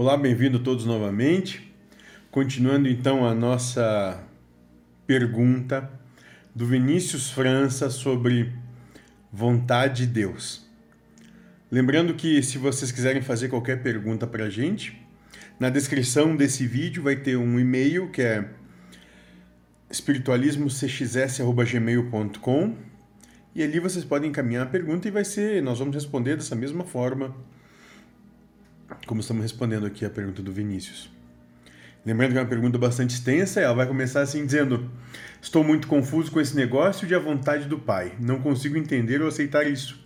Olá, bem-vindo todos novamente. Continuando então a nossa pergunta do Vinícius França sobre vontade de Deus. Lembrando que se vocês quiserem fazer qualquer pergunta para a gente, na descrição desse vídeo vai ter um e-mail que é espiritualismocxs@gmail.com e ali vocês podem encaminhar a pergunta e vai ser, nós vamos responder dessa mesma forma como estamos respondendo aqui a pergunta do Vinícius. Lembrando que é uma pergunta bastante extensa, ela vai começar assim dizendo: Estou muito confuso com esse negócio de a vontade do Pai. Não consigo entender ou aceitar isso.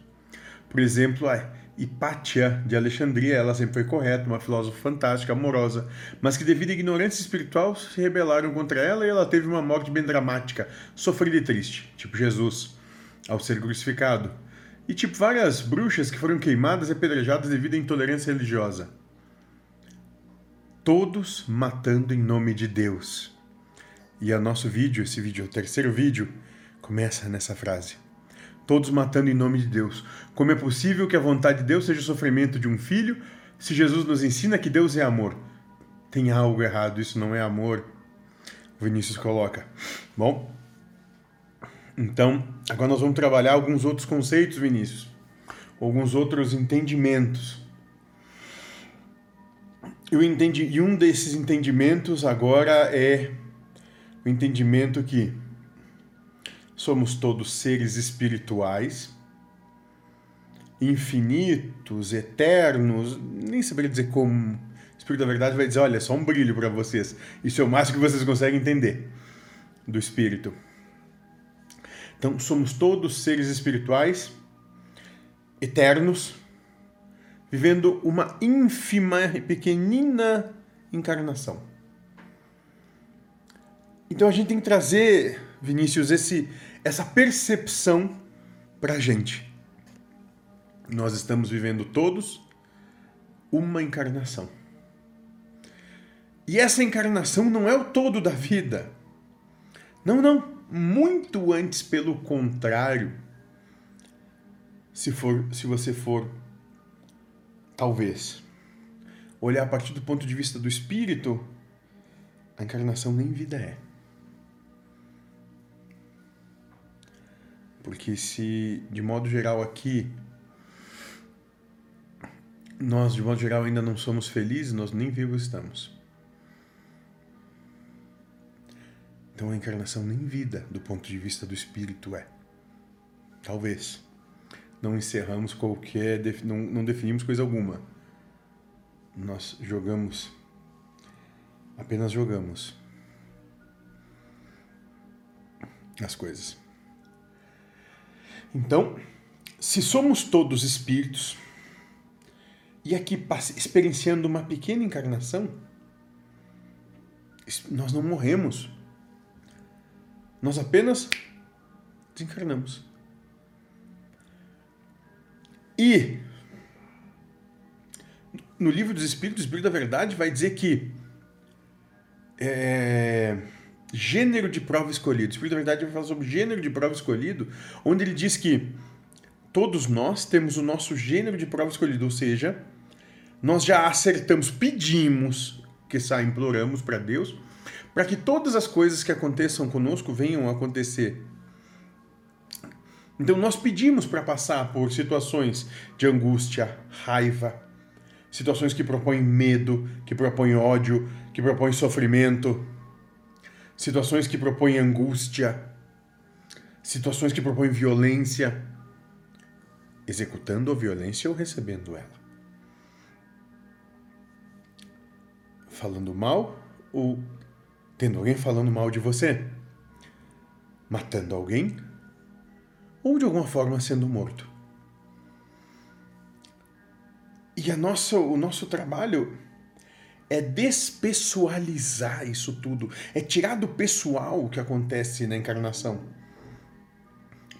Por exemplo, a Hipátia de Alexandria, ela sempre foi correta, uma filósofa fantástica, amorosa, mas que devido à ignorância espiritual se rebelaram contra ela e ela teve uma morte bem dramática, sofrida e triste, tipo Jesus, ao ser crucificado. E tipo várias bruxas que foram queimadas e apedrejadas devido à intolerância religiosa. Todos matando em nome de Deus. E o nosso vídeo, esse vídeo, o terceiro vídeo, começa nessa frase. Todos matando em nome de Deus. Como é possível que a vontade de Deus seja o sofrimento de um filho, se Jesus nos ensina que Deus é amor? Tem algo errado, isso não é amor. Vinícius coloca. Bom, então, agora nós vamos trabalhar alguns outros conceitos, Vinícius, alguns outros entendimentos. Eu entendi, e um desses entendimentos agora é o entendimento que somos todos seres espirituais, infinitos, eternos, nem saberia dizer como. O Espírito da Verdade vai dizer: olha, só um brilho para vocês. Isso é o máximo que vocês conseguem entender do Espírito. Então, somos todos seres espirituais, eternos, vivendo uma ínfima e pequenina encarnação. Então, a gente tem que trazer, Vinícius, esse, essa percepção para a gente. Nós estamos vivendo todos uma encarnação. E essa encarnação não é o todo da vida. Não, não muito antes, pelo contrário, se for, se você for, talvez, olhar a partir do ponto de vista do espírito, a encarnação nem vida é. Porque se, de modo geral, aqui, nós, de modo geral, ainda não somos felizes, nós nem vivos estamos. Então a encarnação nem vida, do ponto de vista do espírito, é. Talvez. Não encerramos qualquer. Não, não definimos coisa alguma. Nós jogamos. Apenas jogamos as coisas. Então, se somos todos espíritos, e aqui experienciando uma pequena encarnação, nós não morremos. Nós apenas desencarnamos. E no livro dos Espíritos, o Espírito da Verdade vai dizer que é, gênero de prova escolhido. O Espírito da Verdade vai falar sobre gênero de prova escolhido, onde ele diz que todos nós temos o nosso gênero de prova escolhido, ou seja, nós já acertamos, pedimos, que sai, imploramos para Deus, para que todas as coisas que aconteçam conosco venham a acontecer. Então nós pedimos para passar por situações de angústia, raiva, situações que propõem medo, que propõem ódio, que propõem sofrimento, situações que propõem angústia, situações que propõem violência, executando a violência ou recebendo ela. Falando mal ou tendo alguém falando mal de você, matando alguém ou de alguma forma sendo morto. E a nossa, o nosso trabalho é despessoalizar isso tudo, é tirar do pessoal o que acontece na encarnação.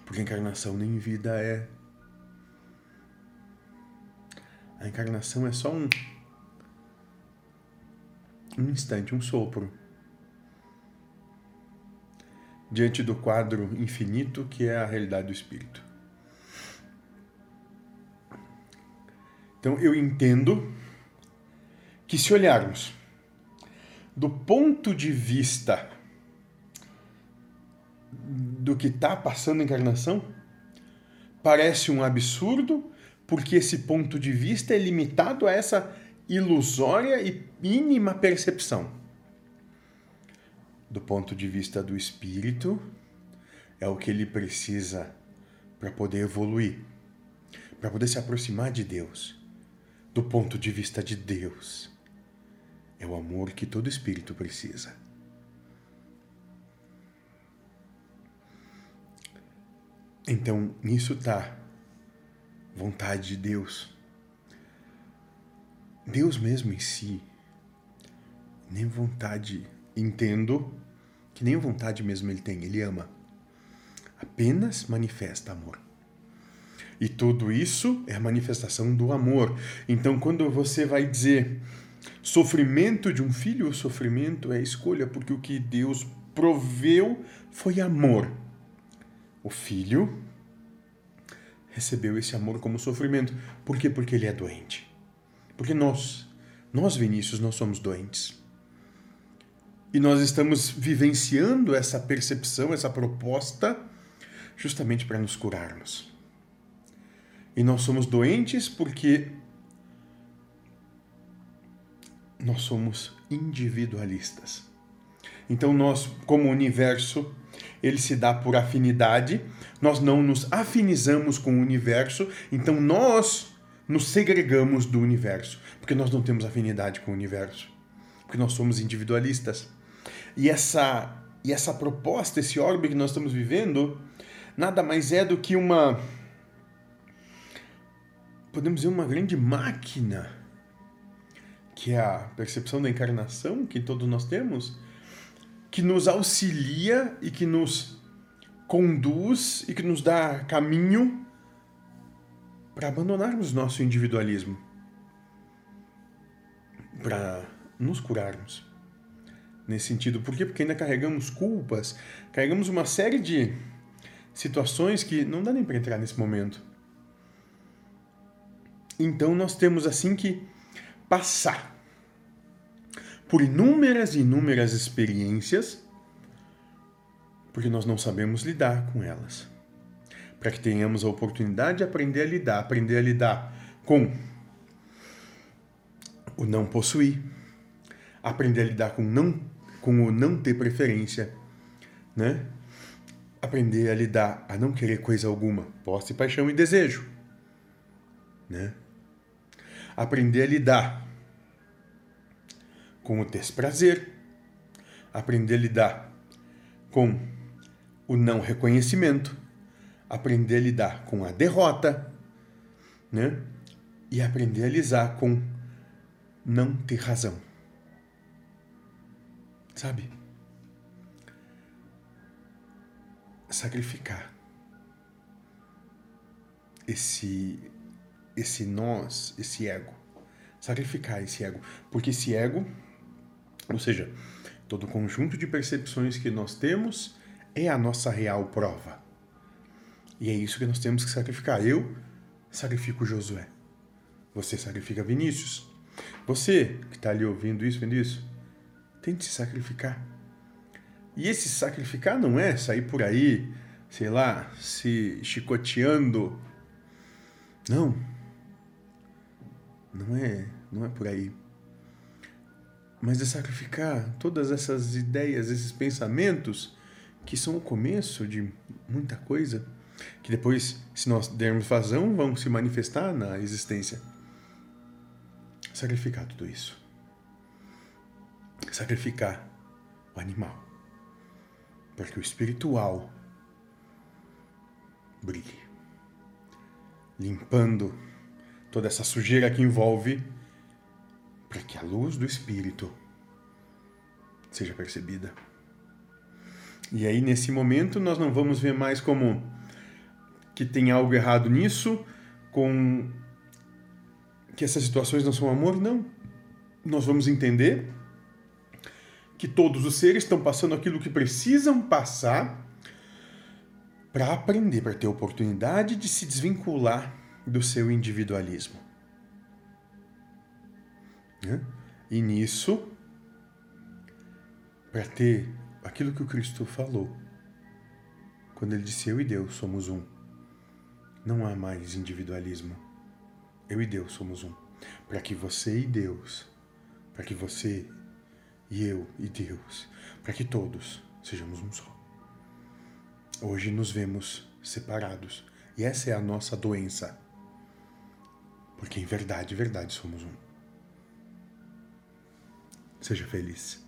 Porque a encarnação nem vida é. A encarnação é só um um instante, um sopro diante do quadro infinito que é a realidade do espírito. Então eu entendo que se olharmos do ponto de vista do que está passando a encarnação, parece um absurdo, porque esse ponto de vista é limitado a essa ilusória e mínima percepção. Do ponto de vista do espírito, é o que ele precisa para poder evoluir, para poder se aproximar de Deus. Do ponto de vista de Deus, é o amor que todo espírito precisa. Então, nisso está vontade de Deus. Deus mesmo em si, nem vontade, entendo que nem vontade mesmo ele tem, ele ama. Apenas manifesta amor. E tudo isso é a manifestação do amor. Então, quando você vai dizer sofrimento de um filho, o sofrimento é escolha, porque o que Deus proveu foi amor. O filho recebeu esse amor como sofrimento. Por quê? Porque ele é doente. Porque nós, nós Vinícius, nós somos doentes. E nós estamos vivenciando essa percepção, essa proposta, justamente para nos curarmos. E nós somos doentes porque nós somos individualistas. Então nós, como universo, ele se dá por afinidade, nós não nos afinizamos com o universo, então nós nos segregamos do universo, porque nós não temos afinidade com o universo, porque nós somos individualistas. E essa e essa proposta, esse orbe que nós estamos vivendo, nada mais é do que uma podemos dizer uma grande máquina que é a percepção da encarnação que todos nós temos, que nos auxilia e que nos conduz e que nos dá caminho para abandonarmos nosso individualismo, para nos curarmos. Nesse sentido, por quê? Porque ainda carregamos culpas, carregamos uma série de situações que não dá nem para entrar nesse momento. Então nós temos assim que passar por inúmeras e inúmeras experiências, porque nós não sabemos lidar com elas. Para que tenhamos a oportunidade de aprender a lidar, aprender a lidar com o não possuir, aprender a lidar com, não, com o não ter preferência, né? Aprender a lidar a não querer coisa alguma, posse, paixão e desejo, né? Aprender a lidar com o desprazer, aprender a lidar com o não reconhecimento, aprender a lidar com a derrota, né? E aprender a lidar com não ter razão. Sabe? Sacrificar esse esse nós, esse ego. Sacrificar esse ego, porque esse ego ou seja, todo o conjunto de percepções que nós temos é a nossa real prova. E é isso que nós temos que sacrificar. Eu sacrifico Josué. Você sacrifica Vinícius. Você que está ali ouvindo isso, vendo isso, tente se sacrificar. E esse sacrificar não é sair por aí, sei lá, se chicoteando. Não. Não é, não é por aí mas é sacrificar todas essas ideias, esses pensamentos que são o começo de muita coisa, que depois, se nós dermos vazão, vão se manifestar na existência. Sacrificar tudo isso. Sacrificar o animal. Para que o espiritual brilhe. Limpando toda essa sujeira que envolve para que a luz do Espírito seja percebida. E aí, nesse momento, nós não vamos ver mais como que tem algo errado nisso, com que essas situações não são amor, não. Nós vamos entender que todos os seres estão passando aquilo que precisam passar para aprender, para ter oportunidade de se desvincular do seu individualismo. Né? E nisso, para ter aquilo que o Cristo falou, quando ele disse: Eu e Deus somos um, não há mais individualismo. Eu e Deus somos um. Para que você e Deus, para que você e eu e Deus, para que todos sejamos um só. Hoje nos vemos separados e essa é a nossa doença. Porque em verdade, verdade somos um. Seja feliz.